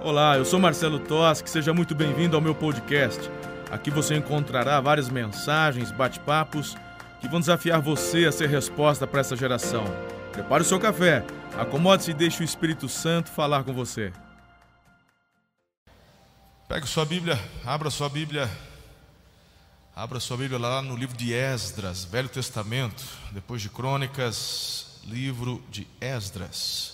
Olá, eu sou Marcelo Toschi, seja muito bem-vindo ao meu podcast. Aqui você encontrará várias mensagens, bate-papos que vão desafiar você a ser resposta para essa geração. Prepare o seu café, acomode-se e deixe o Espírito Santo falar com você. Pegue sua Bíblia, abra sua Bíblia, abra sua Bíblia lá no livro de Esdras, Velho Testamento, depois de Crônicas, livro de Esdras.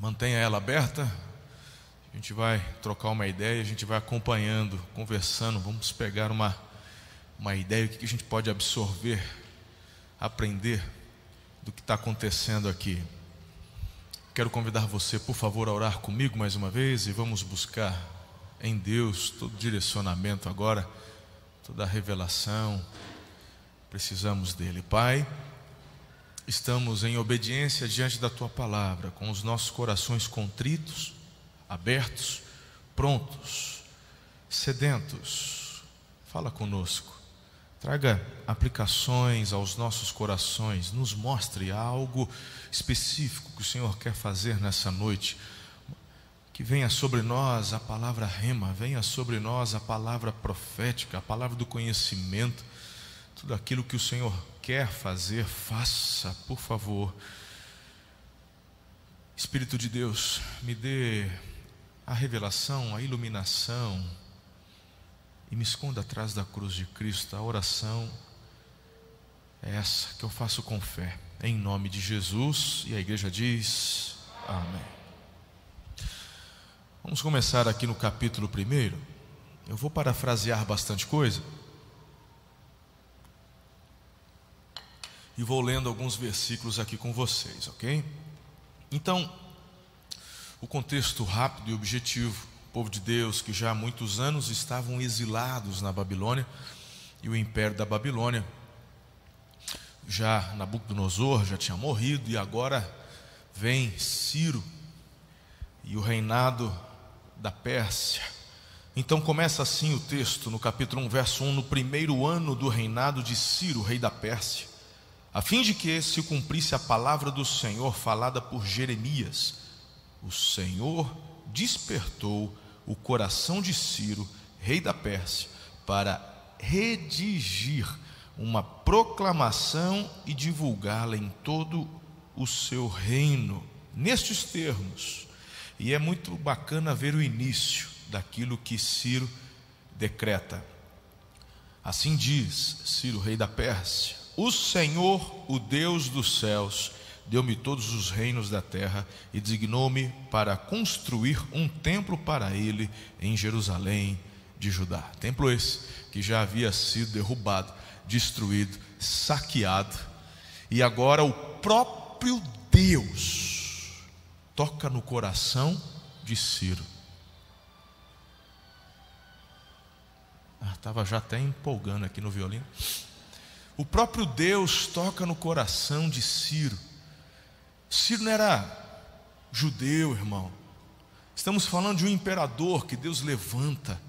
Mantenha ela aberta. A gente vai trocar uma ideia, a gente vai acompanhando, conversando. Vamos pegar uma, uma ideia, o que a gente pode absorver, aprender do que está acontecendo aqui. Quero convidar você, por favor, a orar comigo mais uma vez e vamos buscar em Deus todo direcionamento agora, toda a revelação. Precisamos dele. Pai estamos em obediência diante da tua palavra, com os nossos corações contritos, abertos, prontos, sedentos. Fala conosco. Traga aplicações aos nossos corações, nos mostre algo específico que o Senhor quer fazer nessa noite. Que venha sobre nós a palavra rema, venha sobre nós a palavra profética, a palavra do conhecimento, tudo aquilo que o Senhor quer fazer, faça, por favor. Espírito de Deus, me dê a revelação, a iluminação, e me esconda atrás da cruz de Cristo. A oração é essa que eu faço com fé, em nome de Jesus, e a igreja diz: Amém. Vamos começar aqui no capítulo 1. Eu vou parafrasear bastante coisa. E vou lendo alguns versículos aqui com vocês, ok? Então, o contexto rápido e objetivo: o povo de Deus que já há muitos anos estavam exilados na Babilônia e o império da Babilônia. Já Nabucodonosor já tinha morrido e agora vem Ciro e o reinado da Pérsia. Então começa assim o texto no capítulo 1, verso 1, no primeiro ano do reinado de Ciro, rei da Pérsia a fim de que se cumprisse a palavra do Senhor falada por Jeremias. O Senhor despertou o coração de Ciro, rei da Pérsia, para redigir uma proclamação e divulgá-la em todo o seu reino, nestes termos. E é muito bacana ver o início daquilo que Ciro decreta. Assim diz Ciro, rei da Pérsia: o Senhor, o Deus dos céus, deu-me todos os reinos da terra e designou-me para construir um templo para ele em Jerusalém de Judá. Templo esse que já havia sido derrubado, destruído, saqueado, e agora o próprio Deus toca no coração de Ciro. Estava ah, já até empolgando aqui no violino. O próprio Deus toca no coração de Ciro. Ciro não era judeu, irmão. Estamos falando de um imperador que Deus levanta.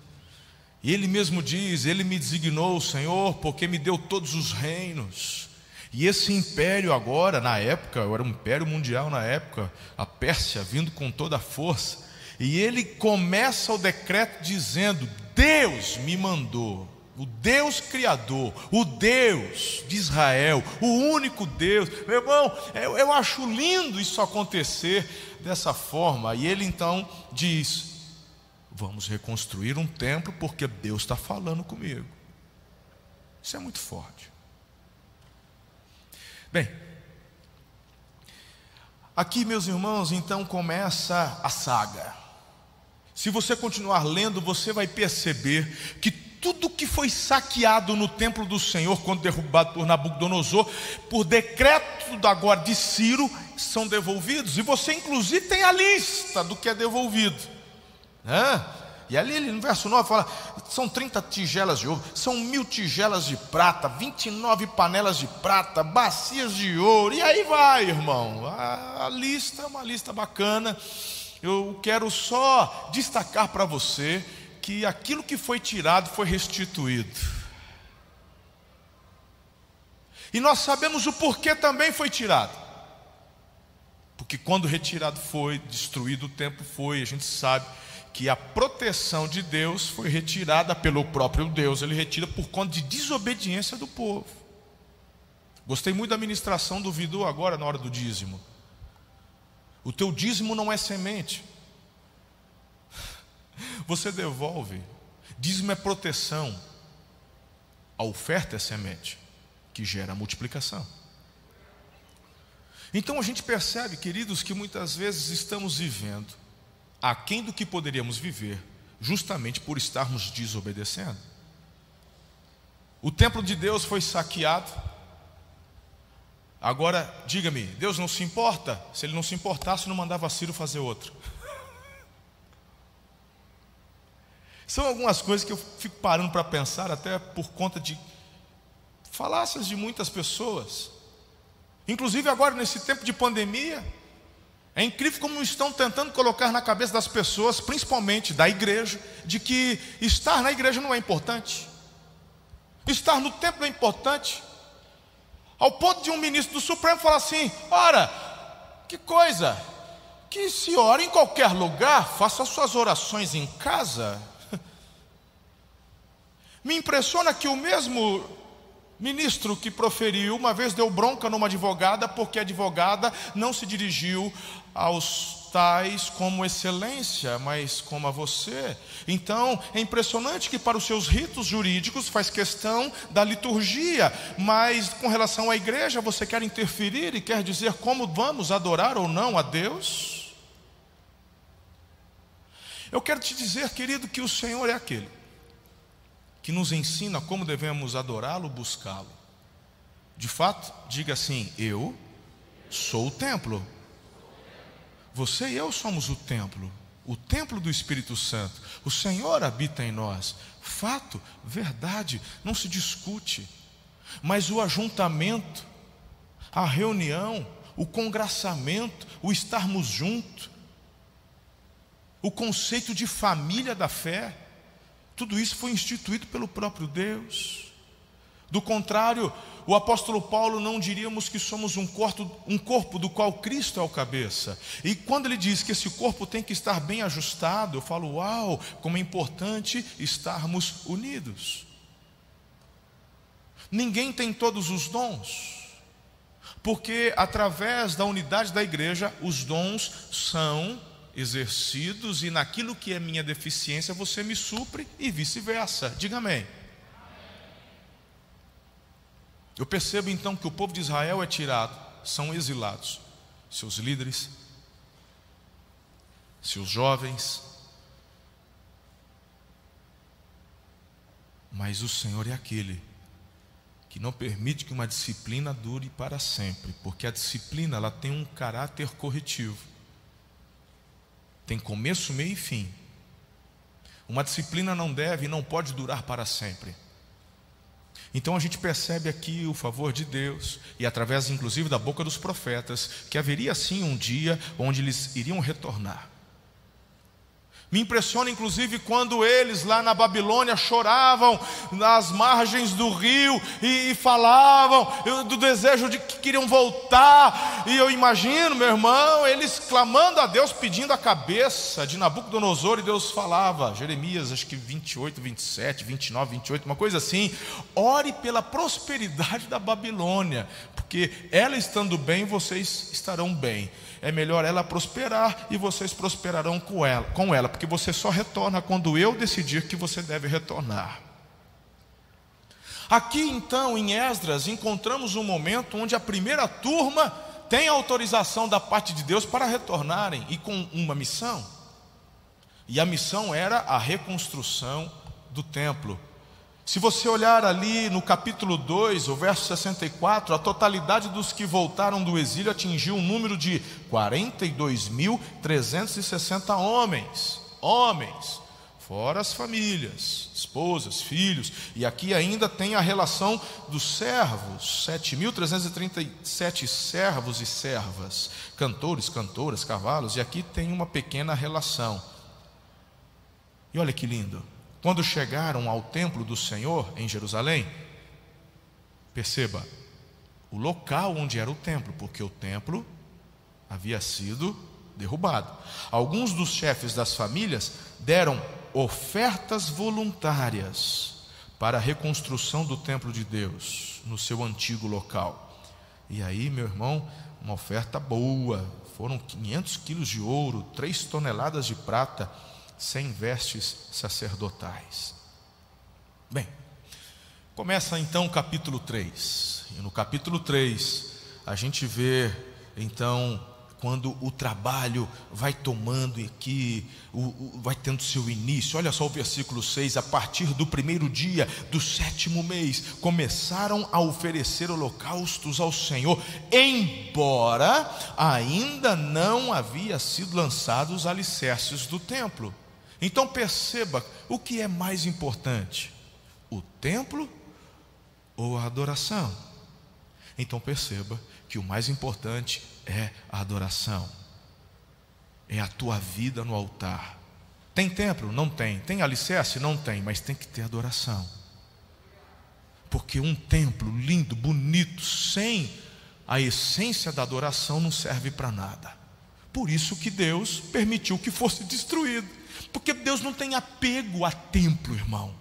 E ele mesmo diz: Ele me designou, Senhor, porque me deu todos os reinos. E esse império agora, na época, era um império mundial na época, a Pérsia vindo com toda a força. E ele começa o decreto dizendo: Deus me mandou o Deus Criador, o Deus de Israel, o único Deus. Meu irmão, eu, eu acho lindo isso acontecer dessa forma. E ele então diz: Vamos reconstruir um templo porque Deus está falando comigo. Isso é muito forte. Bem, aqui, meus irmãos, então começa a saga. Se você continuar lendo, você vai perceber que tudo que foi saqueado no templo do Senhor, quando derrubado por Nabucodonosor, por decreto da agora de Ciro, são devolvidos. E você, inclusive, tem a lista do que é devolvido. E ali no verso 9 fala: são 30 tigelas de ouro, são mil tigelas de prata, 29 panelas de prata, bacias de ouro, e aí vai, irmão. A, a lista é uma lista bacana. Eu quero só destacar para você que aquilo que foi tirado foi restituído. E nós sabemos o porquê também foi tirado. Porque quando retirado foi, destruído o templo foi, a gente sabe que a proteção de Deus foi retirada pelo próprio Deus, ele retira por conta de desobediência do povo. Gostei muito da ministração do Vidu agora na hora do dízimo. O teu dízimo não é semente. Você devolve. Dízimo é proteção. A oferta é semente, que gera multiplicação. Então a gente percebe, queridos, que muitas vezes estamos vivendo aquém do que poderíamos viver, justamente por estarmos desobedecendo. O templo de Deus foi saqueado. Agora, diga-me, Deus não se importa? Se ele não se importasse, não mandava Ciro fazer outro. São algumas coisas que eu fico parando para pensar, até por conta de falácias de muitas pessoas. Inclusive agora nesse tempo de pandemia, é incrível como estão tentando colocar na cabeça das pessoas, principalmente da igreja, de que estar na igreja não é importante. Estar no templo é importante. Ao ponto de um ministro do Supremo falar assim: ora, que coisa, que se ora em qualquer lugar, faça suas orações em casa. Me impressiona que o mesmo Ministro que proferiu, uma vez deu bronca numa advogada, porque a advogada não se dirigiu aos tais como excelência, mas como a você. Então, é impressionante que para os seus ritos jurídicos faz questão da liturgia, mas com relação à igreja você quer interferir e quer dizer como vamos adorar ou não a Deus? Eu quero te dizer, querido, que o Senhor é aquele que nos ensina como devemos adorá-lo, buscá-lo. De fato, diga assim: Eu sou o templo. Você e eu somos o templo, o templo do Espírito Santo. O Senhor habita em nós. Fato, verdade, não se discute. Mas o ajuntamento, a reunião, o congraçamento, o estarmos juntos, o conceito de família da fé, tudo isso foi instituído pelo próprio Deus. Do contrário, o apóstolo Paulo não diríamos que somos um corpo, um corpo do qual Cristo é o cabeça. E quando ele diz que esse corpo tem que estar bem ajustado, eu falo, uau, como é importante estarmos unidos. Ninguém tem todos os dons, porque através da unidade da igreja, os dons são exercidos e naquilo que é minha deficiência você me supre e vice-versa. Diga amém. Eu percebo então que o povo de Israel é tirado, são exilados, seus líderes, seus jovens, mas o Senhor é aquele que não permite que uma disciplina dure para sempre, porque a disciplina ela tem um caráter corretivo. Tem começo, meio e fim. Uma disciplina não deve e não pode durar para sempre. Então a gente percebe aqui o favor de Deus, e através inclusive da boca dos profetas, que haveria sim um dia onde eles iriam retornar. Me impressiona inclusive quando eles lá na Babilônia choravam nas margens do rio e, e, falavam do desejo de que queriam voltar. E eu imagino, meu irmão, eles clamando a Deus, pedindo a cabeça de Nabucodonosor, e Deus falava, Jeremias, acho que 28, 27, 29, 28, uma coisa assim: ore pela prosperidade da Babilônia, porque ela estando bem, vocês estarão bem é melhor ela prosperar e vocês prosperarão com ela, com ela, porque você só retorna quando eu decidir que você deve retornar. Aqui então em Esdras encontramos um momento onde a primeira turma tem autorização da parte de Deus para retornarem e com uma missão. E a missão era a reconstrução do templo. Se você olhar ali no capítulo 2, o verso 64, a totalidade dos que voltaram do exílio atingiu um número de 42.360 homens. Homens, fora as famílias, esposas, filhos, e aqui ainda tem a relação dos servos, 7.337 servos e servas, cantores, cantoras, cavalos, e aqui tem uma pequena relação. E olha que lindo. Quando chegaram ao templo do Senhor em Jerusalém, perceba o local onde era o templo, porque o templo havia sido derrubado. Alguns dos chefes das famílias deram ofertas voluntárias para a reconstrução do templo de Deus no seu antigo local. E aí, meu irmão, uma oferta boa, foram 500 quilos de ouro, 3 toneladas de prata, 100 vestes sacerdotais. Bem, começa então o capítulo 3. E no capítulo 3, a gente vê então quando o trabalho vai tomando aqui, o, o, vai tendo seu início. Olha só o versículo 6: a partir do primeiro dia do sétimo mês, começaram a oferecer holocaustos ao Senhor, embora ainda não havia sido lançados os alicerces do templo. Então perceba o que é mais importante: o templo ou a adoração? Então perceba que o mais importante é a adoração, é a tua vida no altar. Tem templo? Não tem. Tem alicerce? Não tem, mas tem que ter adoração. Porque um templo lindo, bonito, sem a essência da adoração não serve para nada. Por isso que Deus permitiu que fosse destruído. Porque Deus não tem apego a templo, irmão.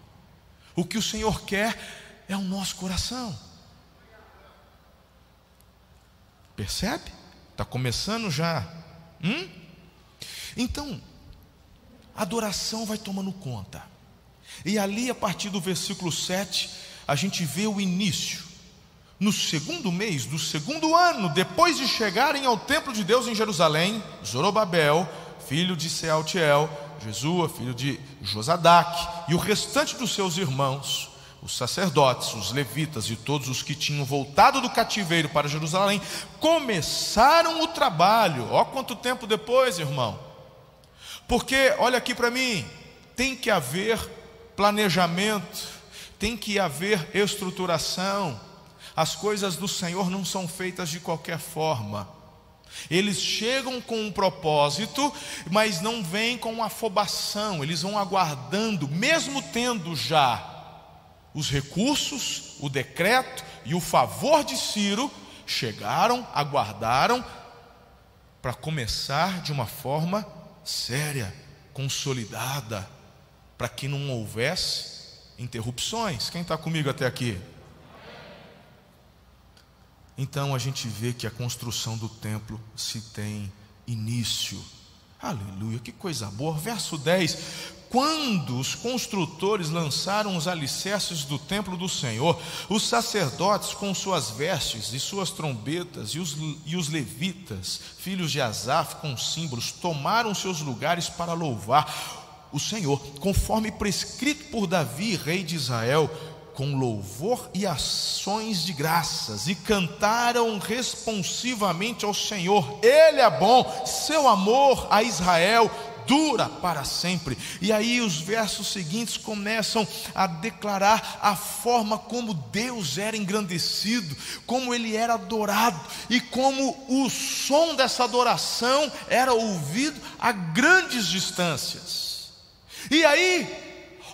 O que o Senhor quer é o nosso coração. Percebe? Está começando já. Hum? Então, a adoração vai tomando conta. E ali, a partir do versículo 7, a gente vê o início. No segundo mês do segundo ano, depois de chegarem ao templo de Deus em Jerusalém, Zorobabel, filho de Sealtiel, Jesua, filho de Josadac, e o restante dos seus irmãos, os sacerdotes, os levitas e todos os que tinham voltado do cativeiro para Jerusalém, começaram o trabalho. Ó, quanto tempo depois, irmão. Porque, olha aqui para mim, tem que haver planejamento, tem que haver estruturação. As coisas do Senhor não são feitas de qualquer forma. Eles chegam com um propósito, mas não vêm com afobação, eles vão aguardando, mesmo tendo já os recursos, o decreto e o favor de Ciro chegaram, aguardaram para começar de uma forma séria, consolidada, para que não houvesse interrupções. Quem está comigo até aqui? Então a gente vê que a construção do templo se tem início. Aleluia, que coisa boa. Verso 10: quando os construtores lançaram os alicerces do templo do Senhor, os sacerdotes com suas vestes e suas trombetas, e os, e os levitas, filhos de Asaf, com símbolos, tomaram seus lugares para louvar o Senhor, conforme prescrito por Davi, rei de Israel, com louvor e ações de graças, e cantaram responsivamente ao Senhor: Ele é bom, seu amor a Israel dura para sempre. E aí os versos seguintes começam a declarar a forma como Deus era engrandecido, como ele era adorado e como o som dessa adoração era ouvido a grandes distâncias. E aí,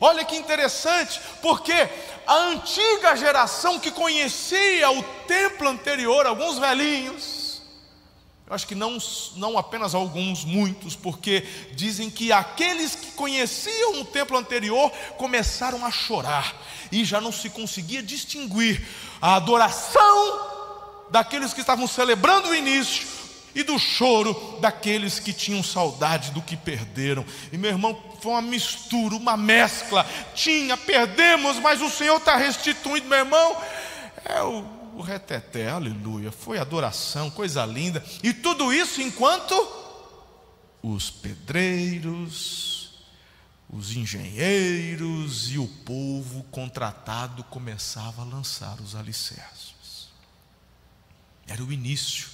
olha que interessante, porque a antiga geração que conhecia o templo anterior, alguns velhinhos, eu acho que não, não apenas alguns, muitos, porque dizem que aqueles que conheciam o templo anterior começaram a chorar e já não se conseguia distinguir a adoração daqueles que estavam celebrando o início e do choro daqueles que tinham saudade do que perderam. E meu irmão, foi uma mistura, uma mescla. Tinha, perdemos, mas o Senhor está restituindo, meu irmão. É o o reteté, aleluia, foi adoração, coisa linda. E tudo isso enquanto os pedreiros, os engenheiros e o povo contratado começava a lançar os alicerces. Era o início.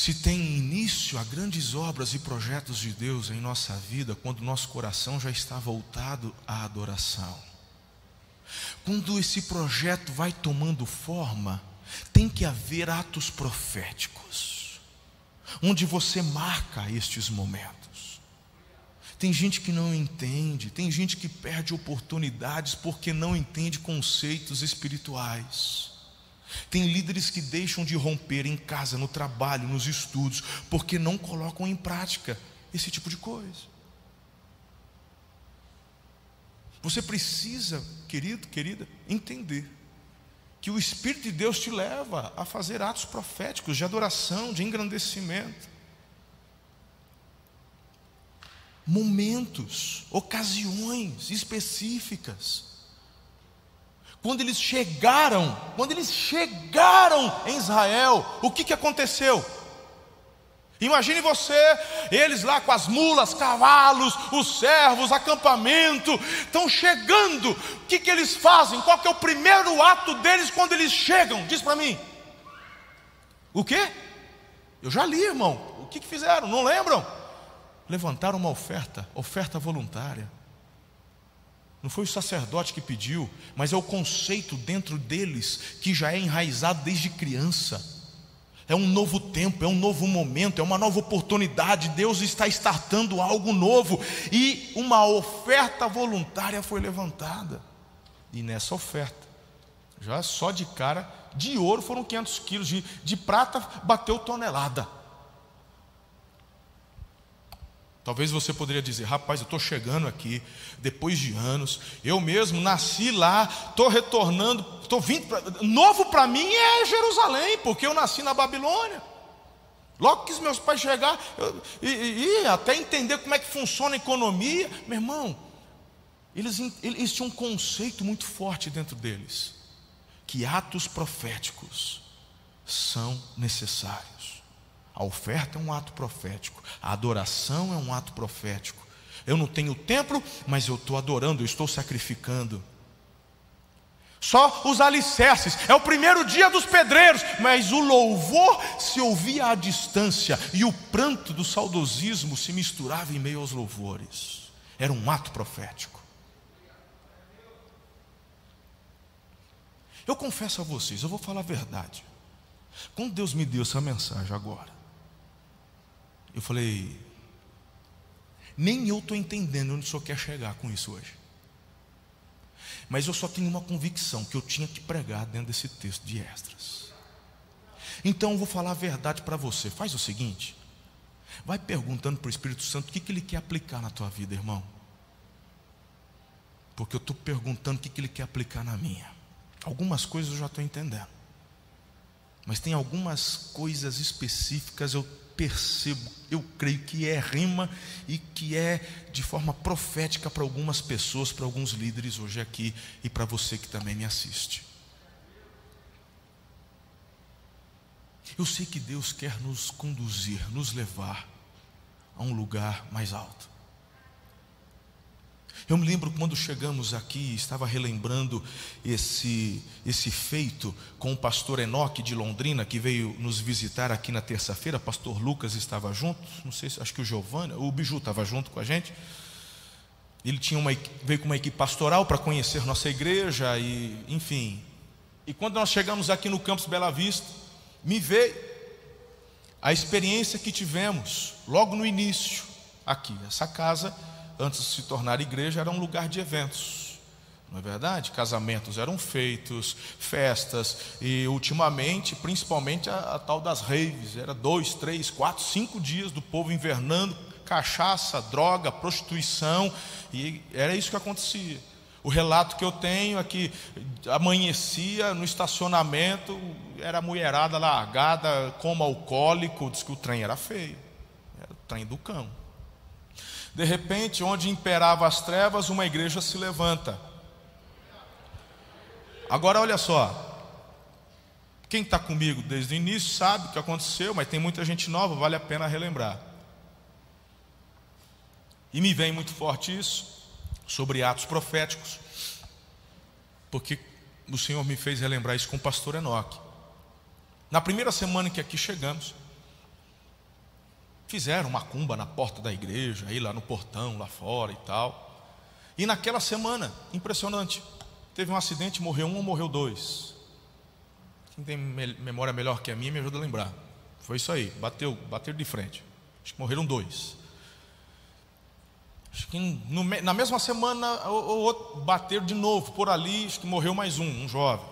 Se tem início a grandes obras e projetos de Deus em nossa vida, quando nosso coração já está voltado à adoração. Quando esse projeto vai tomando forma, tem que haver atos proféticos, onde você marca estes momentos. Tem gente que não entende, tem gente que perde oportunidades porque não entende conceitos espirituais. Tem líderes que deixam de romper em casa, no trabalho, nos estudos, porque não colocam em prática esse tipo de coisa. Você precisa, querido, querida, entender que o Espírito de Deus te leva a fazer atos proféticos de adoração, de engrandecimento. Momentos, ocasiões específicas. Quando eles chegaram, quando eles chegaram em Israel, o que, que aconteceu? Imagine você, eles lá com as mulas, cavalos, os servos, acampamento, estão chegando. O que, que eles fazem? Qual que é o primeiro ato deles quando eles chegam? Diz para mim. O quê? Eu já li, irmão. O que, que fizeram? Não lembram? Levantaram uma oferta, oferta voluntária. Não foi o sacerdote que pediu, mas é o conceito dentro deles que já é enraizado desde criança é um novo tempo, é um novo momento, é uma nova oportunidade. Deus está startando algo novo e uma oferta voluntária foi levantada. E nessa oferta, já só de cara, de ouro foram 500 quilos, de, de prata bateu tonelada. Talvez você poderia dizer, rapaz, eu estou chegando aqui, depois de anos, eu mesmo nasci lá, estou retornando, estou vindo, pra, novo para mim é Jerusalém, porque eu nasci na Babilônia. Logo que os meus pais chegar, eu, e, e, até entender como é que funciona a economia, meu irmão, eles, eles tinham um conceito muito forte dentro deles, que atos proféticos são necessários. A oferta é um ato profético, a adoração é um ato profético. Eu não tenho templo, mas eu estou adorando, eu estou sacrificando. Só os alicerces, é o primeiro dia dos pedreiros, mas o louvor se ouvia à distância e o pranto do saudosismo se misturava em meio aos louvores. Era um ato profético. Eu confesso a vocês, eu vou falar a verdade. Quando Deus me deu essa mensagem agora, eu falei, nem eu estou entendendo onde o senhor quer chegar com isso hoje. Mas eu só tenho uma convicção que eu tinha que pregar dentro desse texto de Extras. Então eu vou falar a verdade para você. Faz o seguinte: vai perguntando para o Espírito Santo o que, que ele quer aplicar na tua vida, irmão. Porque eu estou perguntando o que, que ele quer aplicar na minha. Algumas coisas eu já estou entendendo. Mas tem algumas coisas específicas eu percebo, eu creio que é rima e que é de forma profética para algumas pessoas, para alguns líderes hoje aqui e para você que também me assiste. Eu sei que Deus quer nos conduzir, nos levar a um lugar mais alto. Eu me lembro quando chegamos aqui, estava relembrando esse, esse feito com o pastor Enoque de Londrina, que veio nos visitar aqui na terça-feira. Pastor Lucas estava junto, não sei se acho que o Giovanni, o Biju estava junto com a gente. Ele tinha uma, veio com uma equipe pastoral para conhecer nossa igreja e, enfim. E quando nós chegamos aqui no campus Bela Vista, me veio a experiência que tivemos logo no início aqui. Essa casa antes de se tornar igreja, era um lugar de eventos. Não é verdade? Casamentos eram feitos, festas, e ultimamente, principalmente a, a tal das raves, era dois, três, quatro, cinco dias do povo invernando, cachaça, droga, prostituição, e era isso que acontecia. O relato que eu tenho é que amanhecia no estacionamento, era mulherada largada como alcoólico, diz que o trem era feio, era o trem do cão. De repente, onde imperava as trevas, uma igreja se levanta. Agora olha só. Quem está comigo desde o início sabe o que aconteceu, mas tem muita gente nova, vale a pena relembrar. E me vem muito forte isso, sobre atos proféticos, porque o Senhor me fez relembrar isso com o pastor Enoque. Na primeira semana que aqui chegamos, Fizeram macumba na porta da igreja, aí lá no portão, lá fora e tal. E naquela semana, impressionante, teve um acidente, morreu um ou morreu dois. Quem tem memória melhor que a minha me ajuda a lembrar. Foi isso aí, bateu, bateu de frente. Acho que morreram dois. Acho que no, na mesma semana o outro bateram de novo por ali, acho que morreu mais um, um jovem.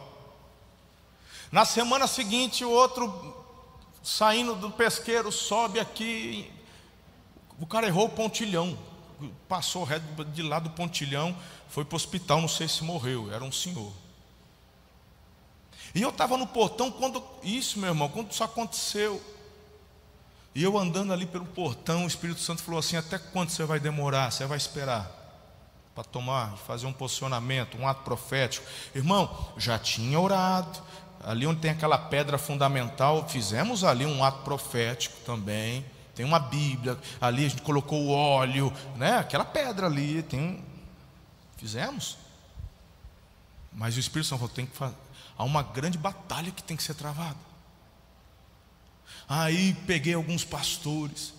Na semana seguinte, o outro saindo do pesqueiro sobe aqui. O cara errou o pontilhão. Passou de lá do pontilhão, foi para o hospital, não sei se morreu, era um senhor. E eu estava no portão quando. Isso, meu irmão, quando isso aconteceu. E eu andando ali pelo portão, o Espírito Santo falou assim: Até quando você vai demorar? Você vai esperar? Para tomar, fazer um posicionamento, um ato profético. Irmão, já tinha orado. Ali onde tem aquela pedra fundamental, fizemos ali um ato profético também. Tem uma Bíblia, ali a gente colocou o óleo, né? Aquela pedra ali, tem. Fizemos. Mas o Espírito Santo falou: tem que fazer Há uma grande batalha que tem que ser travada. Aí peguei alguns pastores,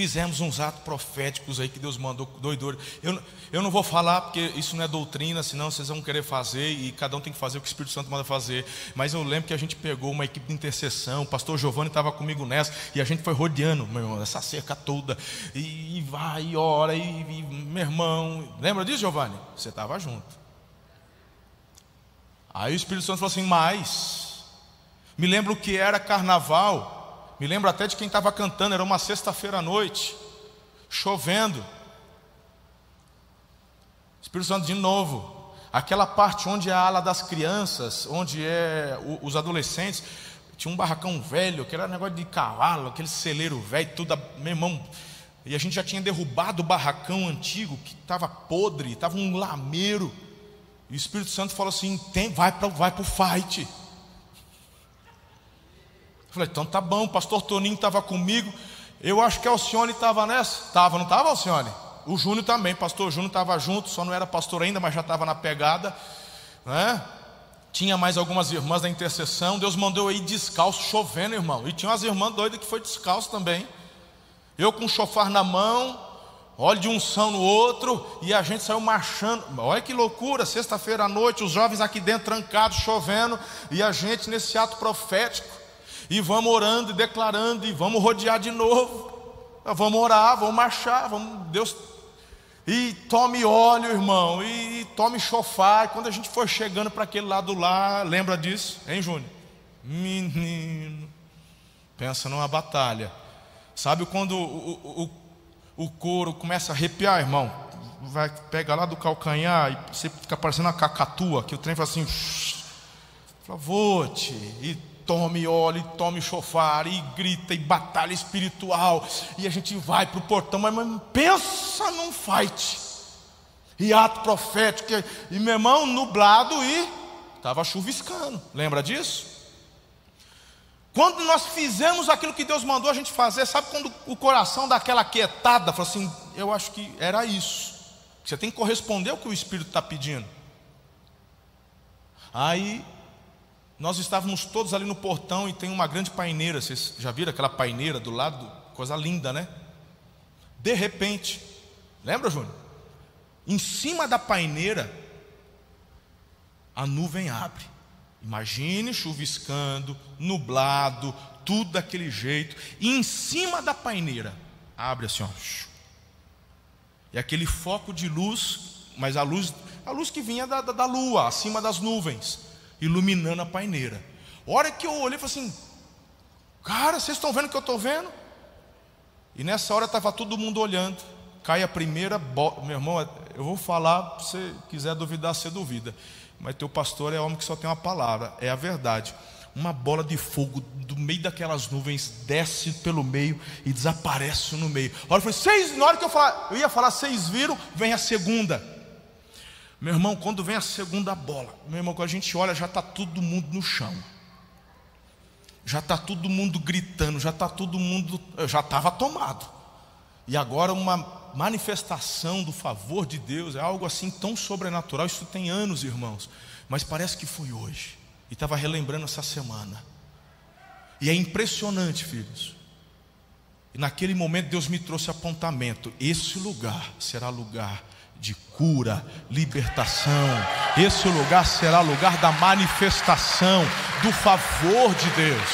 fizemos uns atos proféticos aí que Deus mandou doidor. Eu, eu não vou falar porque isso não é doutrina, senão vocês vão querer fazer e cada um tem que fazer o que o Espírito Santo manda fazer. Mas eu lembro que a gente pegou uma equipe de intercessão, o pastor Giovanni estava comigo nessa, e a gente foi rodeando, meu irmão, essa cerca toda, e, e vai, e ora, e, e meu irmão. Lembra disso, Giovanni? Você estava junto. Aí o Espírito Santo falou assim: mais. Me lembro que era carnaval, me lembro até de quem estava cantando, era uma sexta-feira à noite, chovendo. Espírito Santo de novo, aquela parte onde é a ala das crianças, onde é os adolescentes, tinha um barracão velho, que era negócio de cavalo, aquele celeiro velho, tudo, meu irmão. E a gente já tinha derrubado o barracão antigo, que estava podre, estava um lameiro. E o Espírito Santo falou assim: tem, vai para vai o fight. Eu falei, então tá bom, o pastor Toninho estava comigo. Eu acho que a Alcione estava nessa. Estava, não estava, Alcione? O Júnior também, pastor Júnior estava junto, só não era pastor ainda, mas já estava na pegada. Né? Tinha mais algumas irmãs da intercessão. Deus mandou eu ir descalço, chovendo, irmão. E tinha umas irmãs doidas que foi descalço também. Eu com o chofar na mão, óleo de unção no outro, e a gente saiu marchando. Olha que loucura, sexta-feira à noite, os jovens aqui dentro trancados, chovendo, e a gente nesse ato profético, e vamos orando e declarando, e vamos rodear de novo. Vamos orar, vamos marchar, vamos, Deus. E tome óleo, irmão, e tome chofar. E quando a gente for chegando para aquele lado lá, lembra disso, hein, Júnior? Menino, pensa numa batalha. Sabe quando o, o, o couro começa a arrepiar, irmão. Vai pegar lá do calcanhar e você fica parecendo uma cacatua, que o trem faz assim. Fala, vou-te. E tome óleo, e tome chofar, e grita, e batalha espiritual. E a gente vai para o portão, mas, mas pensa num fight. E ato profético. E meu irmão, nublado e estava chuviscando. Lembra disso? Quando nós fizemos aquilo que Deus mandou a gente fazer, sabe quando o coração dá aquela quietada, fala assim, eu acho que era isso. Você tem que corresponder ao que o Espírito está pedindo. Aí nós estávamos todos ali no portão e tem uma grande paineira. Vocês já viram aquela paineira do lado? Coisa linda, né? De repente, lembra, Júnior? Em cima da paineira, a nuvem abre. Imagine chuviscando, nublado, tudo daquele jeito, e em cima da paineira abre assim, ó. E aquele foco de luz, mas a luz, a luz que vinha da, da, da lua, acima das nuvens, iluminando a paineira. Hora que eu olhei, falei assim: Cara, vocês estão vendo o que eu estou vendo? E nessa hora estava todo mundo olhando. Cai a primeira, meu irmão, eu vou falar, se você quiser duvidar, você duvida mas teu pastor é homem que só tem uma palavra, é a verdade. Uma bola de fogo do meio daquelas nuvens desce pelo meio e desaparece no meio. Olha, eu falei, seis, na hora que eu, falar, eu ia falar, seis viram, vem a segunda. Meu irmão, quando vem a segunda bola, meu irmão, quando a gente olha, já está todo mundo no chão. Já está todo mundo gritando, já está todo mundo. Já estava tomado. E agora uma manifestação do favor de Deus, é algo assim tão sobrenatural. Isso tem anos, irmãos, mas parece que foi hoje. E estava relembrando essa semana. E é impressionante, filhos. E naquele momento Deus me trouxe apontamento. Esse lugar será lugar cura, libertação. Esse lugar será lugar da manifestação do favor de Deus.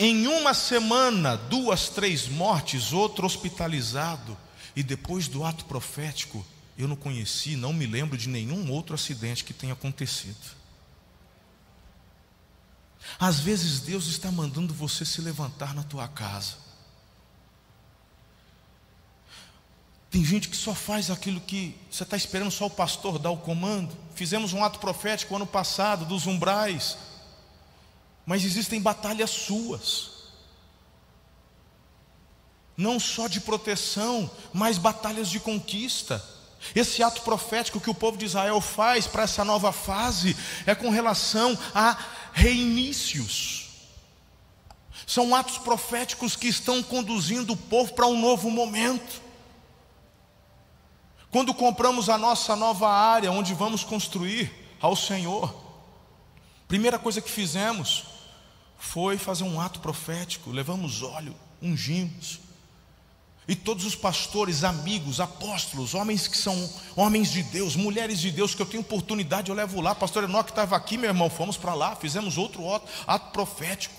Em uma semana, duas, três mortes, outro hospitalizado. E depois do ato profético, eu não conheci, não me lembro de nenhum outro acidente que tenha acontecido. Às vezes Deus está mandando você se levantar na tua casa. Tem gente que só faz aquilo que você está esperando só o pastor dar o comando. Fizemos um ato profético ano passado dos umbrais, mas existem batalhas suas, não só de proteção, mas batalhas de conquista. Esse ato profético que o povo de Israel faz para essa nova fase é com relação a reinícios. São atos proféticos que estão conduzindo o povo para um novo momento. Quando compramos a nossa nova área onde vamos construir ao Senhor, primeira coisa que fizemos foi fazer um ato profético, levamos óleo, ungimos, e todos os pastores, amigos, apóstolos, homens que são homens de Deus, mulheres de Deus, que eu tenho oportunidade, eu levo lá. Pastor Enoque estava aqui, meu irmão, fomos para lá, fizemos outro ato profético.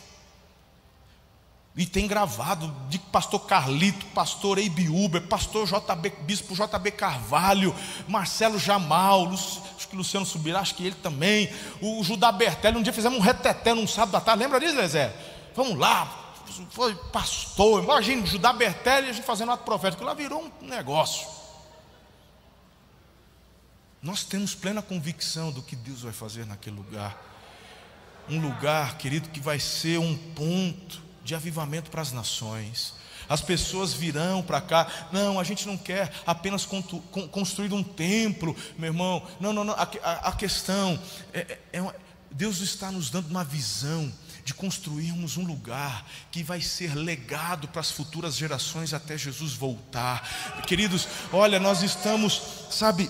E tem gravado de pastor Carlito, pastor Eibiúber, pastor JB, bispo JB Carvalho, Marcelo Jamal, acho que Luciano Subirá, acho que ele também, o Judá Bertelli, um dia fizemos um reteté num sábado à tarde, lembra disso, Lezé? Vamos lá, foi pastor, imagine Judá Bertelli a gente fazendo ato profético, lá virou um negócio. Nós temos plena convicção do que Deus vai fazer naquele lugar. Um lugar, querido, que vai ser um ponto de avivamento para as nações. As pessoas virão para cá. Não, a gente não quer apenas construir um templo, meu irmão. Não, não, não. A, a, questão é, é, é uma, Deus está nos dando uma visão de construirmos um lugar que vai ser legado para as futuras gerações até Jesus voltar. Queridos, olha, nós estamos, sabe,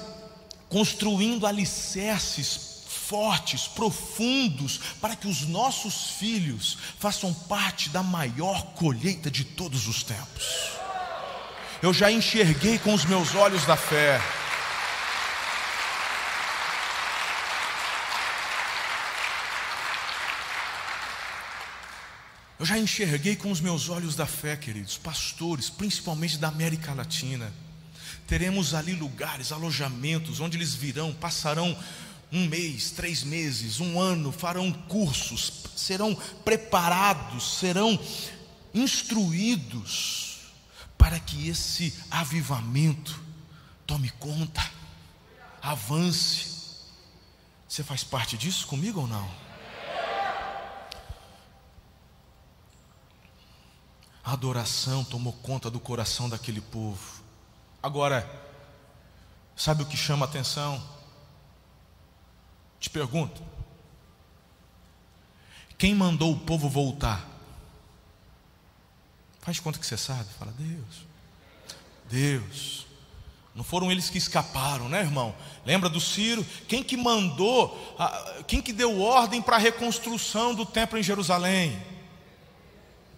construindo alicerces fortes, profundos, para que os nossos filhos façam parte da maior colheita de todos os tempos. Eu já enxerguei com os meus olhos da fé. Eu já enxerguei com os meus olhos da fé, queridos, pastores, principalmente da América Latina. Teremos ali lugares, alojamentos, onde eles virão, passarão um mês, três meses, um ano, farão cursos, serão preparados, serão instruídos para que esse avivamento tome conta, avance. Você faz parte disso comigo ou não? A adoração tomou conta do coração daquele povo. Agora, sabe o que chama a atenção? Te pergunto: quem mandou o povo voltar? Faz conta que você sabe. Fala, Deus. Deus. Não foram eles que escaparam, né, irmão? Lembra do Ciro? Quem que mandou, quem que deu ordem para a reconstrução do templo em Jerusalém?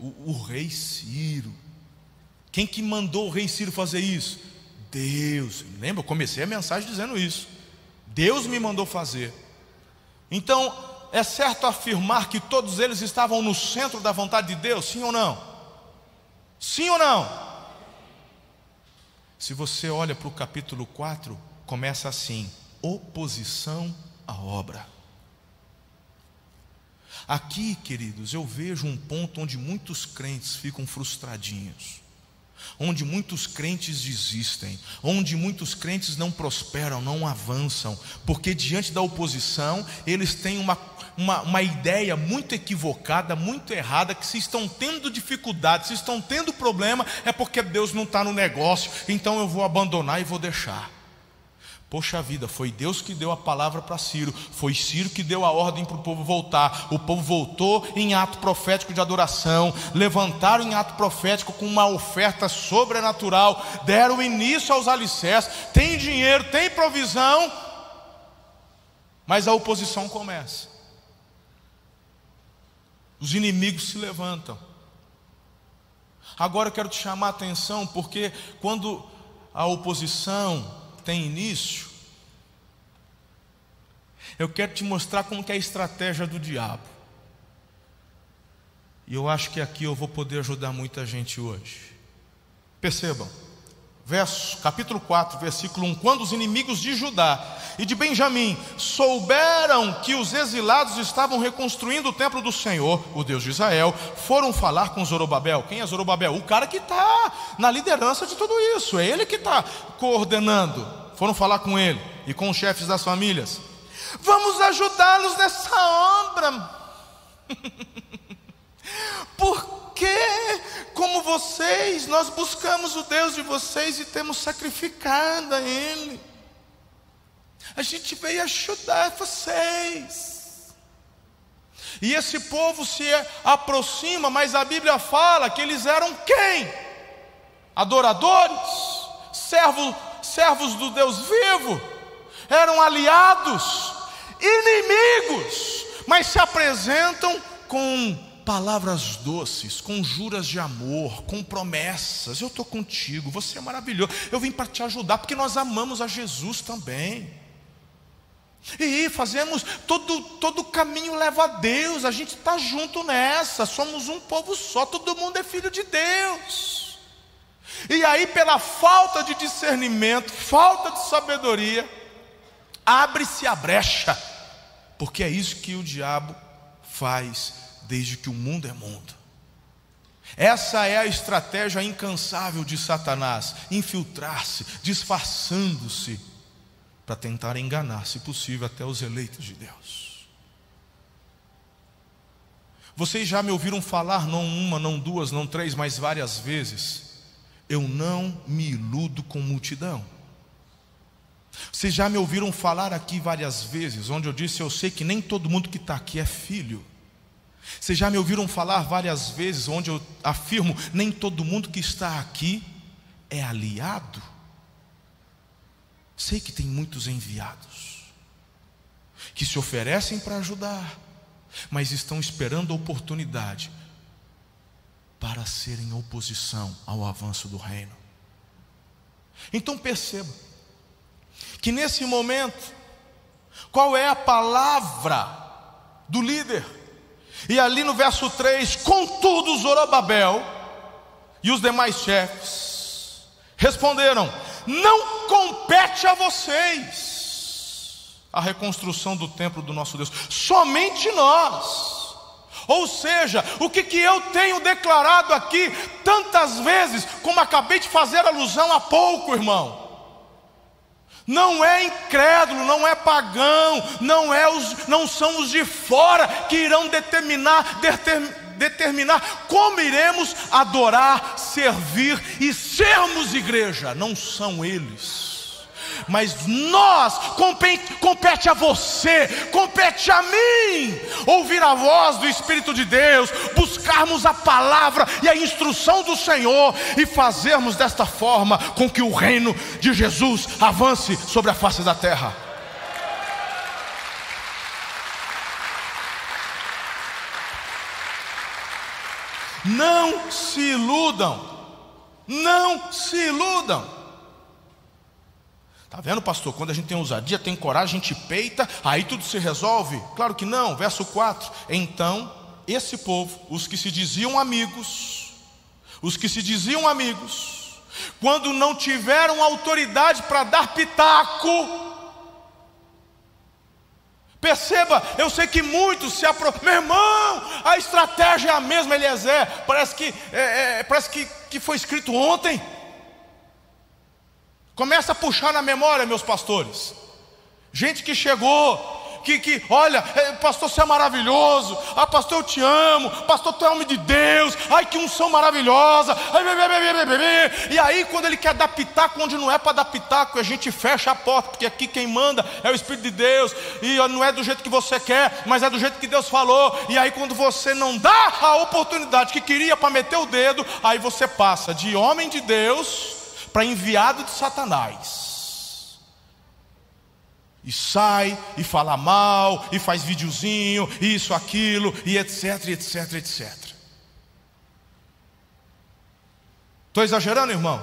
o, o rei Ciro. Quem que mandou o rei Ciro fazer isso? Deus. Lembra? Eu comecei a mensagem dizendo isso. Deus me mandou fazer. Então, é certo afirmar que todos eles estavam no centro da vontade de Deus? Sim ou não? Sim ou não? Se você olha para o capítulo 4, começa assim: oposição à obra. Aqui, queridos, eu vejo um ponto onde muitos crentes ficam frustradinhos, onde muitos crentes desistem, onde muitos crentes não prosperam, não avançam, porque diante da oposição eles têm uma, uma, uma ideia muito equivocada, muito errada, que se estão tendo dificuldade, se estão tendo problema, é porque Deus não está no negócio, então eu vou abandonar e vou deixar. Poxa vida, foi Deus que deu a palavra para Ciro, foi Ciro que deu a ordem para o povo voltar. O povo voltou em ato profético de adoração, levantaram em ato profético com uma oferta sobrenatural, deram início aos alicerces. Tem dinheiro, tem provisão, mas a oposição começa. Os inimigos se levantam. Agora eu quero te chamar a atenção, porque quando a oposição tem início, eu quero te mostrar como que é a estratégia do diabo. E eu acho que aqui eu vou poder ajudar muita gente hoje. Percebam, verso, capítulo 4, versículo 1: Quando os inimigos de Judá e de Benjamim souberam que os exilados estavam reconstruindo o templo do Senhor, o Deus de Israel, foram falar com Zorobabel. Quem é Zorobabel? O cara que está na liderança de tudo isso, é ele que está coordenando. Foram falar com ele e com os chefes das famílias. Vamos ajudá-los nessa obra. Porque, como vocês, nós buscamos o Deus de vocês e temos sacrificado a Ele. A gente veio ajudar vocês. E esse povo se aproxima, mas a Bíblia fala que eles eram quem? Adoradores, servos, servos do Deus vivo, eram aliados, inimigos, mas se apresentam com palavras doces, com juras de amor, com promessas. Eu estou contigo, você é maravilhoso. Eu vim para te ajudar, porque nós amamos a Jesus também. E fazemos todo todo caminho leva a Deus. A gente está junto nessa. Somos um povo só. Todo mundo é filho de Deus. E aí, pela falta de discernimento, falta de sabedoria, abre-se a brecha, porque é isso que o diabo faz desde que o mundo é mundo. Essa é a estratégia incansável de Satanás: infiltrar-se, disfarçando-se, para tentar enganar, se possível, até os eleitos de Deus. Vocês já me ouviram falar, não uma, não duas, não três, mas várias vezes. Eu não me iludo com multidão. Vocês já me ouviram falar aqui várias vezes, onde eu disse: Eu sei que nem todo mundo que está aqui é filho. Vocês já me ouviram falar várias vezes, onde eu afirmo: nem todo mundo que está aqui é aliado. Sei que tem muitos enviados que se oferecem para ajudar, mas estão esperando a oportunidade para serem oposição ao avanço do reino. Então perceba que nesse momento, qual é a palavra do líder? E ali no verso 3, contudo, Zorobabel e os demais chefes responderam: Não compete a vocês a reconstrução do templo do nosso Deus, somente nós. Ou seja, o que, que eu tenho declarado aqui tantas vezes, como acabei de fazer alusão há pouco, irmão. Não é incrédulo, não é pagão, não, é os, não são os de fora que irão determinar, determinar como iremos adorar, servir e sermos igreja. Não são eles mas nós, compete, compete a você, compete a mim, ouvir a voz do Espírito de Deus, buscarmos a palavra e a instrução do Senhor e fazermos desta forma com que o reino de Jesus avance sobre a face da terra. Não se iludam, não se iludam. Está vendo, pastor? Quando a gente tem ousadia, tem coragem, a gente peita, aí tudo se resolve? Claro que não. Verso 4: Então, esse povo, os que se diziam amigos, os que se diziam amigos, quando não tiveram autoridade para dar pitaco, Perceba, eu sei que muitos se aproximam. Meu irmão, a estratégia é a mesma, Eliezer. Parece que, é, é, parece que, que foi escrito ontem. Começa a puxar na memória, meus pastores. Gente que chegou, que, que olha, é, pastor, você é maravilhoso. Ah, pastor, eu te amo. Pastor, tu é homem de Deus. Ai, que unção maravilhosa. Ai, bebê, bebê, bebê. E aí, quando ele quer dar pitaco, onde não é para pitaco, a gente fecha a porta, porque aqui quem manda é o Espírito de Deus. E não é do jeito que você quer, mas é do jeito que Deus falou. E aí, quando você não dá a oportunidade que queria para meter o dedo, aí você passa de homem de Deus para enviado de Satanás. E sai e fala mal, e faz videozinho, isso, aquilo, e etc, etc, etc. Estou exagerando, irmão?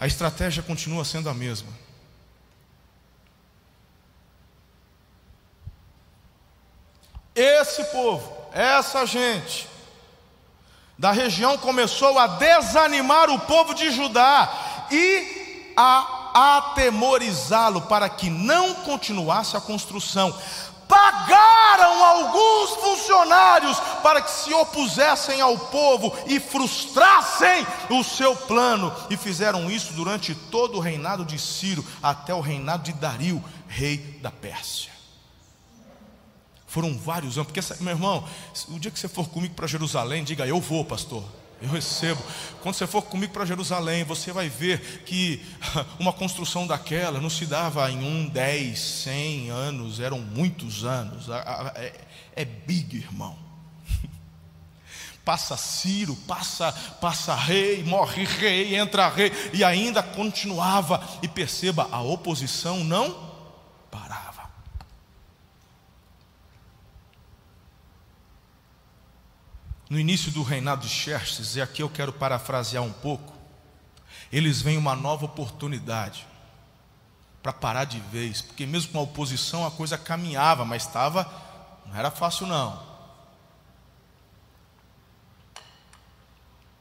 A estratégia continua sendo a mesma. Esse povo, essa gente, da região começou a desanimar o povo de Judá e a atemorizá-lo para que não continuasse a construção. Pagaram alguns funcionários para que se opusessem ao povo e frustrassem o seu plano, e fizeram isso durante todo o reinado de Ciro, até o reinado de Dario, rei da Pérsia. Foram vários anos, porque, meu irmão, o dia que você for comigo para Jerusalém, diga: Eu vou, pastor. Eu recebo. Quando você for comigo para Jerusalém, você vai ver que uma construção daquela não se dava em um, dez, cem anos, eram muitos anos. É, é big, irmão. Passa Ciro, passa, passa rei, morre rei, entra rei, e ainda continuava. E perceba, a oposição não parava. No início do reinado de Xerxes, e aqui eu quero parafrasear um pouco, eles veem uma nova oportunidade para parar de vez, porque mesmo com a oposição a coisa caminhava, mas estava, não era fácil não.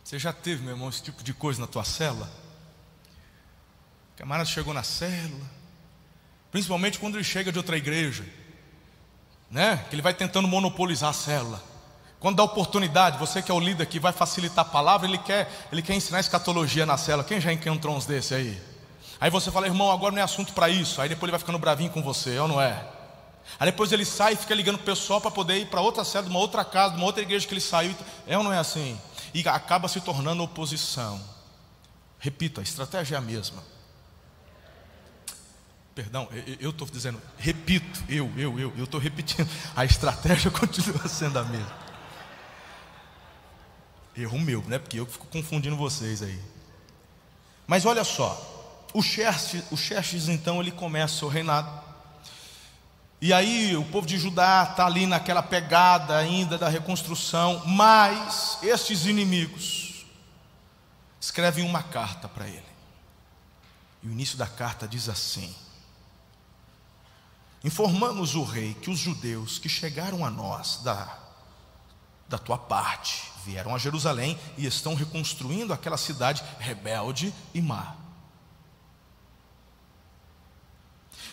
Você já teve, meu irmão, esse tipo de coisa na tua célula? O camarada chegou na célula, principalmente quando ele chega de outra igreja, né? Que ele vai tentando monopolizar a célula. Quando dá oportunidade, você que é o líder que vai facilitar a palavra, ele quer, ele quer ensinar escatologia na cela. Quem já encontrou uns desse aí? Aí você fala, irmão, agora não é assunto para isso. Aí depois ele vai ficando bravinho com você, ou não é? Aí depois ele sai e fica ligando o pessoal para poder ir para outra cela, de uma outra casa, de uma outra igreja que ele saiu. É ou não é assim? E acaba se tornando oposição. Repita, a estratégia é a mesma. Perdão, eu estou dizendo, repito, eu, eu, eu, eu estou repetindo. A estratégia continua sendo a mesma. Erro meu, né? Porque eu fico confundindo vocês aí. Mas olha só, o Xerxes, o Xerxes então ele começa o reinado. E aí o povo de Judá está ali naquela pegada ainda da reconstrução, mas estes inimigos escrevem uma carta para ele. E o início da carta diz assim: Informamos o rei que os judeus que chegaram a nós da, da tua parte vieram a Jerusalém e estão reconstruindo aquela cidade rebelde e má.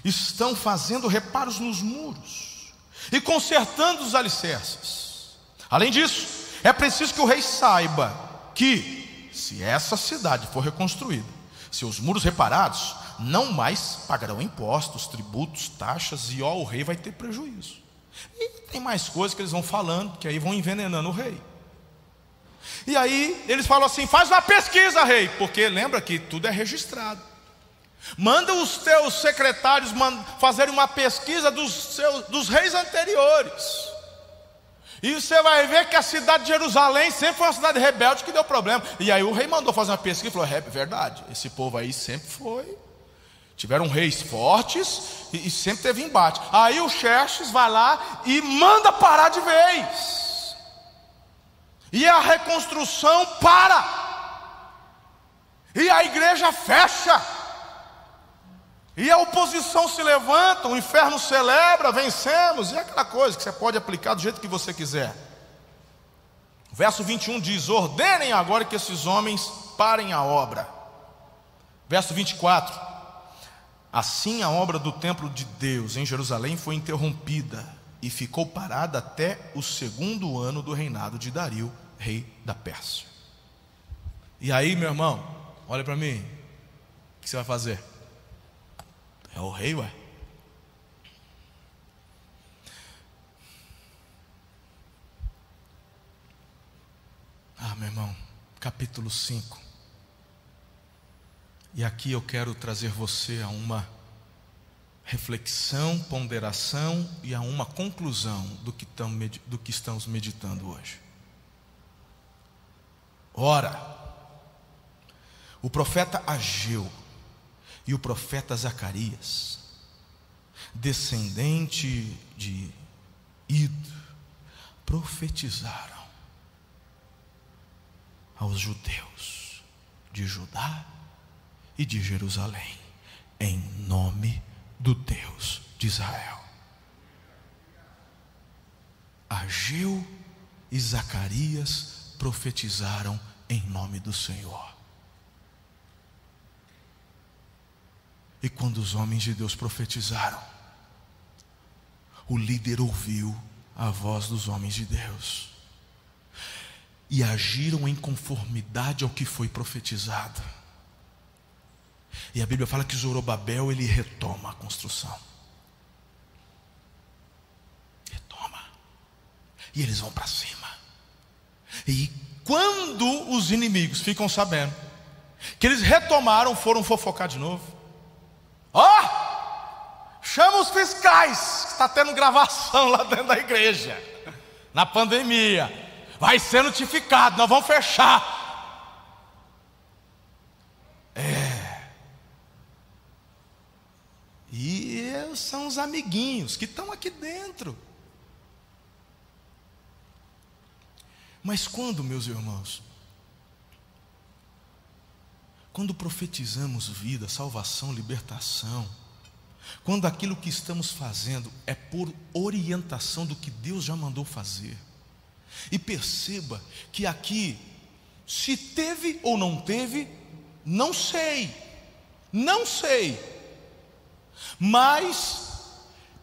Estão fazendo reparos nos muros e consertando os alicerces. Além disso, é preciso que o rei saiba que, se essa cidade for reconstruída, seus muros reparados, não mais pagarão impostos, tributos, taxas, e ó, o rei vai ter prejuízo. E tem mais coisas que eles vão falando, que aí vão envenenando o rei. E aí eles falam assim: faz uma pesquisa, rei, porque lembra que tudo é registrado. Manda os teus secretários fazerem uma pesquisa dos, seus, dos reis anteriores. E você vai ver que a cidade de Jerusalém sempre foi uma cidade rebelde que deu problema. E aí o rei mandou fazer uma pesquisa e falou: é verdade, esse povo aí sempre foi. Tiveram reis fortes e, e sempre teve embate. Aí o Xerxes vai lá e manda parar de vez. E a reconstrução para. E a igreja fecha. E a oposição se levanta, o inferno celebra, vencemos, e aquela coisa que você pode aplicar do jeito que você quiser. Verso 21 diz: Ordenem agora que esses homens parem a obra. Verso 24: Assim a obra do templo de Deus em Jerusalém foi interrompida e ficou parada até o segundo ano do reinado de Dario, rei da Pérsia. E aí, meu irmão, olha para mim, o que você vai fazer? É o rei, ué. Ah, meu irmão, capítulo 5. E aqui eu quero trazer você a uma reflexão, ponderação e a uma conclusão do que, do que estamos meditando hoje. Ora, o profeta Ageu e o profeta Zacarias, descendente de Ido, profetizaram aos judeus de Judá e de Jerusalém, em nome do Deus de Israel. Ageu e Zacarias profetizaram em nome do Senhor. E quando os homens de Deus profetizaram, o líder ouviu a voz dos homens de Deus e agiram em conformidade ao que foi profetizado. E a Bíblia fala que Zorobabel ele retoma a construção. Retoma. E eles vão para cima. E quando os inimigos ficam sabendo que eles retomaram, foram fofocar de novo. Ó! Oh, chama os fiscais, está tendo gravação lá dentro da igreja. Na pandemia. Vai ser notificado, nós vamos fechar. E são os amiguinhos que estão aqui dentro. Mas quando, meus irmãos, quando profetizamos vida, salvação, libertação, quando aquilo que estamos fazendo é por orientação do que Deus já mandou fazer, e perceba que aqui, se teve ou não teve, não sei, não sei, mas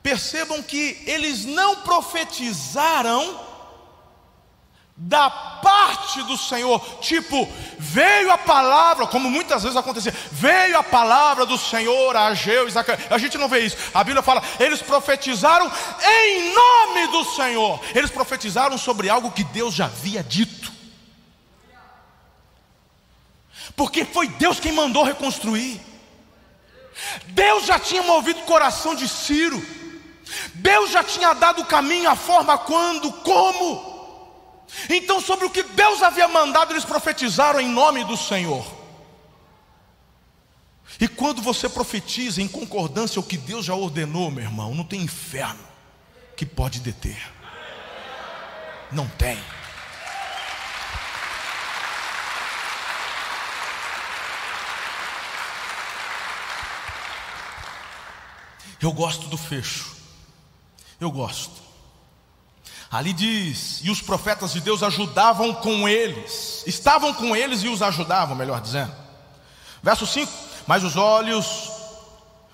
percebam que eles não profetizaram da parte do Senhor, tipo, veio a palavra, como muitas vezes acontecia, veio a palavra do Senhor a Ageu, Isaac, a gente não vê isso, a Bíblia fala, eles profetizaram em nome do Senhor, eles profetizaram sobre algo que Deus já havia dito, porque foi Deus quem mandou reconstruir, Deus já tinha movido o coração de Ciro, Deus já tinha dado o caminho, a forma, quando, como, então, sobre o que Deus havia mandado, eles profetizaram em nome do Senhor. E quando você profetiza em concordância com o que Deus já ordenou, meu irmão, não tem inferno que pode deter. Não tem. Eu gosto do fecho. Eu gosto. Ali diz: e os profetas de Deus ajudavam com eles, estavam com eles e os ajudavam, melhor dizendo. Verso 5: Mas os olhos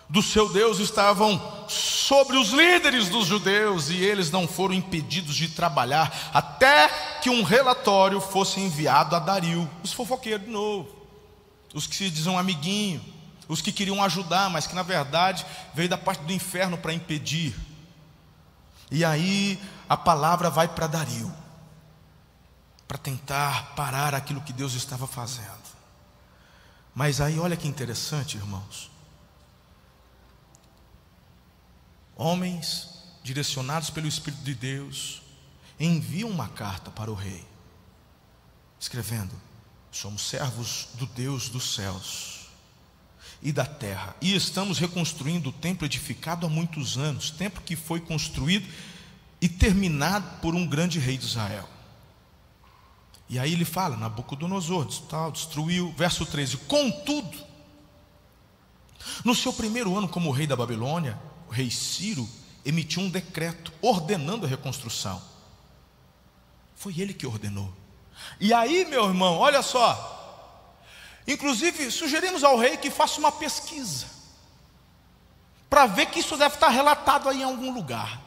do seu Deus estavam sobre os líderes dos judeus e eles não foram impedidos de trabalhar até que um relatório fosse enviado a Dario. Os fofoqueiros de novo, os que se dizem amiguinho, os que queriam ajudar, mas que na verdade veio da parte do inferno para impedir. E aí a palavra vai para Dario, para tentar parar aquilo que Deus estava fazendo. Mas aí olha que interessante, irmãos. Homens direcionados pelo Espírito de Deus enviam uma carta para o rei, escrevendo: Somos servos do Deus dos céus e da terra, e estamos reconstruindo o templo edificado há muitos anos, templo que foi construído e terminado por um grande rei de Israel. E aí ele fala, Nabucodonosor, tal, destruiu, verso 13: Contudo, no seu primeiro ano como rei da Babilônia, o rei Ciro emitiu um decreto ordenando a reconstrução. Foi ele que ordenou. E aí, meu irmão, olha só. Inclusive, sugerimos ao rei que faça uma pesquisa para ver que isso deve estar relatado aí em algum lugar.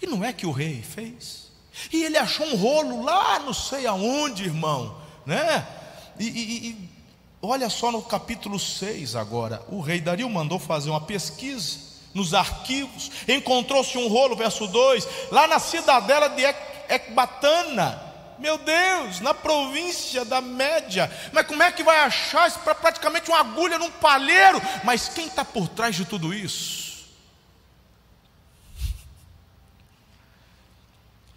E não é que o rei fez. E ele achou um rolo lá, não sei aonde, irmão, né? E, e, e olha só no capítulo 6 agora, o rei Dario mandou fazer uma pesquisa nos arquivos, encontrou-se um rolo, verso 2, lá na cidadela de Ecbatana. Meu Deus, na província da Média. Mas como é que vai achar isso para praticamente uma agulha num palheiro? Mas quem está por trás de tudo isso?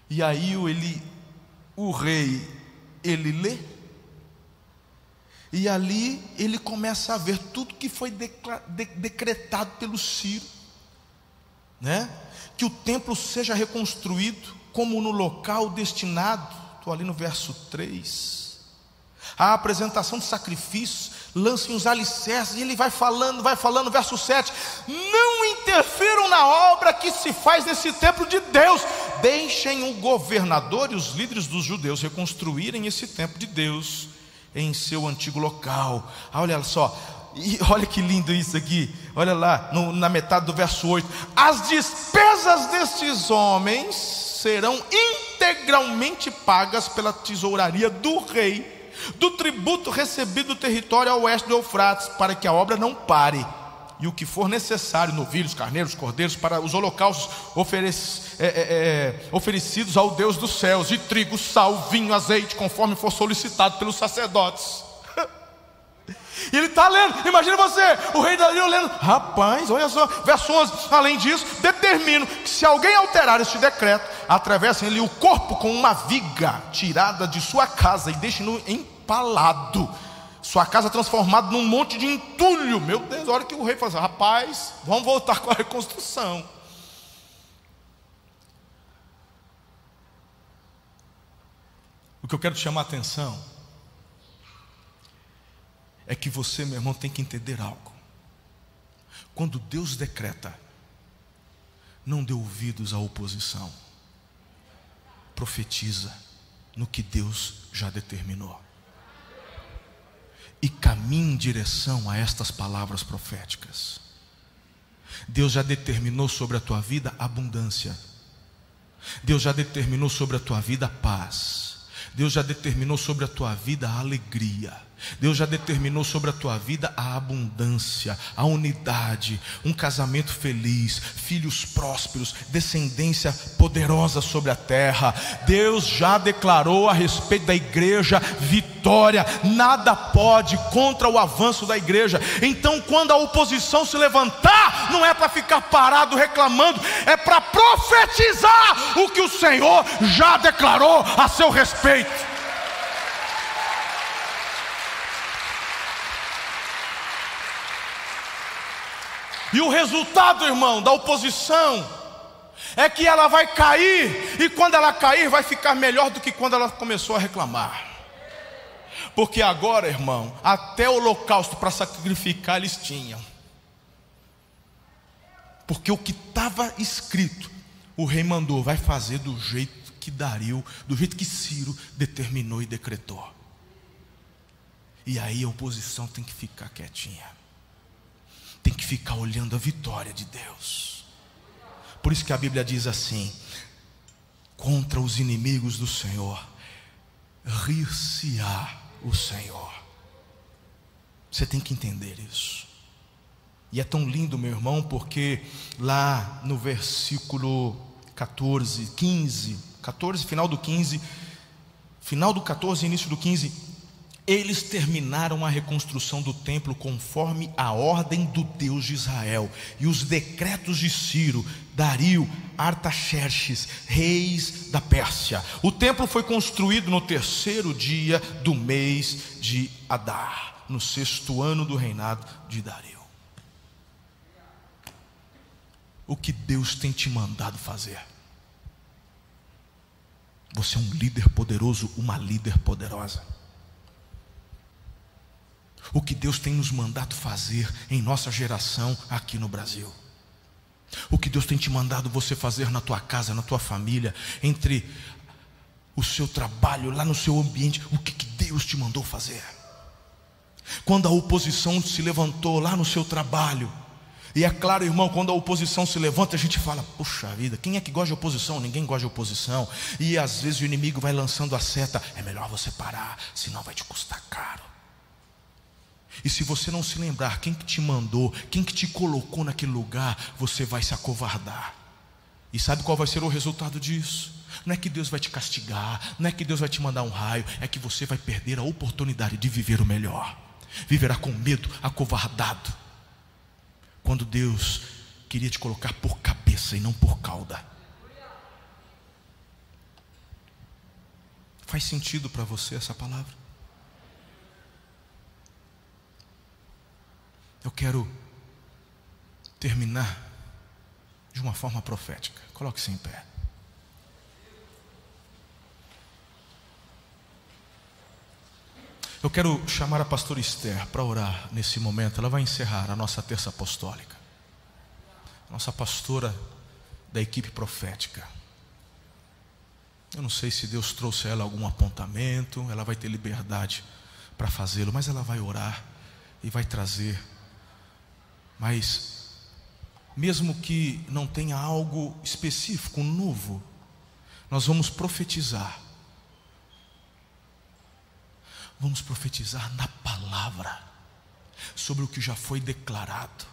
E aí ele, o rei, ele lê, e ali ele começa a ver tudo que foi decretado pelo Ciro, né? Que o templo seja reconstruído como no local destinado, estou ali no verso 3 a apresentação de sacrifícios, lancem os alicerces, e ele vai falando, vai falando, verso 7: Não interfiram na obra que se faz nesse templo de Deus, deixem o governador e os líderes dos judeus reconstruírem esse templo de Deus em seu antigo local. Ah, olha só, E olha que lindo isso aqui. Olha lá, no, na metade do verso 8. As despesas destes homens serão integralmente pagas pela tesouraria do rei, do tributo recebido do território ao oeste do Eufrates, para que a obra não pare e o que for necessário, novilhos, carneiros, cordeiros, para os holocaustos é, é, é, oferecidos ao Deus dos céus, de trigo, sal, vinho, azeite, conforme for solicitado pelos sacerdotes. E ele está lendo, imagina você, o rei Dario lendo, rapaz, olha só, verso 11: além disso, determino que se alguém alterar este decreto, atravessem-lhe o corpo com uma viga tirada de sua casa e deixem-no empalado. Sua casa transformada num monte de entulho. Meu Deus, a hora que o rei fala rapaz, vamos voltar com a reconstrução. O que eu quero te chamar a atenção é que você, meu irmão, tem que entender algo. Quando Deus decreta, não dê ouvidos à oposição, profetiza no que Deus já determinou e caminhe em direção a estas palavras proféticas. Deus já determinou sobre a tua vida abundância. Deus já determinou sobre a tua vida paz. Deus já determinou sobre a tua vida alegria. Deus já determinou sobre a tua vida a abundância, a unidade, um casamento feliz, filhos prósperos, descendência poderosa sobre a terra. Deus já declarou a respeito da igreja vitória, nada pode contra o avanço da igreja. Então, quando a oposição se levantar, não é para ficar parado reclamando, é para profetizar o que o Senhor já declarou a seu respeito. E o resultado, irmão, da oposição é que ela vai cair, e quando ela cair, vai ficar melhor do que quando ela começou a reclamar. Porque agora, irmão, até o holocausto para sacrificar eles tinham. Porque o que estava escrito, o rei mandou, vai fazer do jeito que Dario, do jeito que Ciro determinou e decretou. E aí a oposição tem que ficar quietinha tem que ficar olhando a vitória de Deus. Por isso que a Bíblia diz assim: contra os inimigos do Senhor, rir-se-á o Senhor. Você tem que entender isso. E é tão lindo, meu irmão, porque lá no versículo 14, 15, 14, final do 15, final do 14, início do 15, eles terminaram a reconstrução do templo conforme a ordem do Deus de Israel e os decretos de Ciro, Dario, Artaxerxes, reis da Pérsia. O templo foi construído no terceiro dia do mês de Adar, no sexto ano do reinado de Dario. O que Deus tem te mandado fazer? Você é um líder poderoso, uma líder poderosa o que Deus tem nos mandado fazer em nossa geração aqui no Brasil. O que Deus tem te mandado você fazer na tua casa, na tua família, entre o seu trabalho, lá no seu ambiente, o que, que Deus te mandou fazer. Quando a oposição se levantou lá no seu trabalho, e é claro, irmão, quando a oposição se levanta, a gente fala: puxa vida, quem é que gosta de oposição? Ninguém gosta de oposição. E às vezes o inimigo vai lançando a seta: é melhor você parar, senão vai te custar caro. E se você não se lembrar quem que te mandou, quem que te colocou naquele lugar, você vai se acovardar. E sabe qual vai ser o resultado disso? Não é que Deus vai te castigar, não é que Deus vai te mandar um raio, é que você vai perder a oportunidade de viver o melhor. Viverá com medo, acovardado. Quando Deus queria te colocar por cabeça e não por cauda. Faz sentido para você essa palavra? Eu quero terminar de uma forma profética. Coloque-se em pé. Eu quero chamar a pastora Esther para orar nesse momento. Ela vai encerrar a nossa terça apostólica. Nossa pastora da equipe profética. Eu não sei se Deus trouxe a ela algum apontamento, ela vai ter liberdade para fazê-lo, mas ela vai orar e vai trazer Mas, mesmo que não tenha algo específico, novo, nós vamos profetizar. Vamos profetizar na palavra, sobre o que já foi declarado,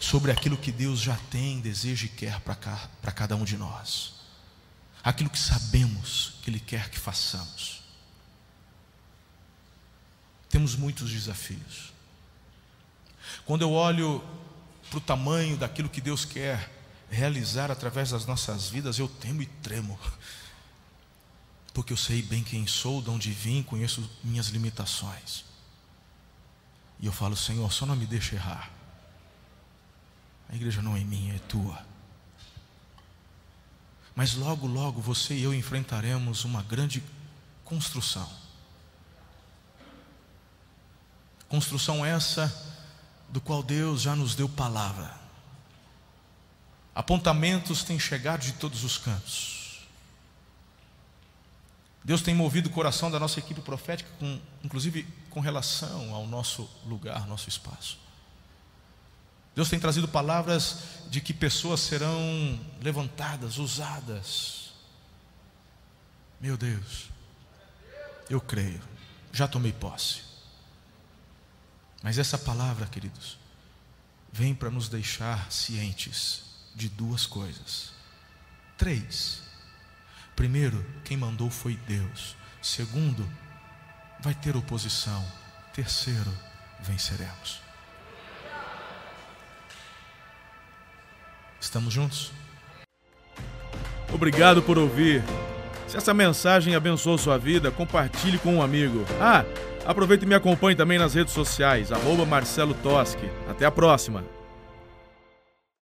sobre aquilo que Deus já tem, deseja e quer para cada um de nós, aquilo que sabemos que Ele quer que façamos. Temos muitos desafios. Quando eu olho para o tamanho daquilo que Deus quer realizar através das nossas vidas, eu temo e tremo. Porque eu sei bem quem sou, de onde vim, conheço minhas limitações. E eu falo, Senhor, só não me deixe errar. A igreja não é minha, é tua. Mas logo, logo você e eu enfrentaremos uma grande construção. Construção essa do qual Deus já nos deu palavra. Apontamentos têm chegado de todos os cantos. Deus tem movido o coração da nossa equipe profética, com, inclusive com relação ao nosso lugar, nosso espaço. Deus tem trazido palavras de que pessoas serão levantadas, usadas. Meu Deus, eu creio, já tomei posse. Mas essa palavra, queridos, vem para nos deixar cientes de duas coisas. Três. Primeiro, quem mandou foi Deus. Segundo, vai ter oposição. Terceiro, venceremos. Estamos juntos? Obrigado por ouvir. Se essa mensagem abençoou sua vida, compartilhe com um amigo. Ah, Aproveite e me acompanhe também nas redes sociais, arroba Marcelo Toschi. Até a próxima!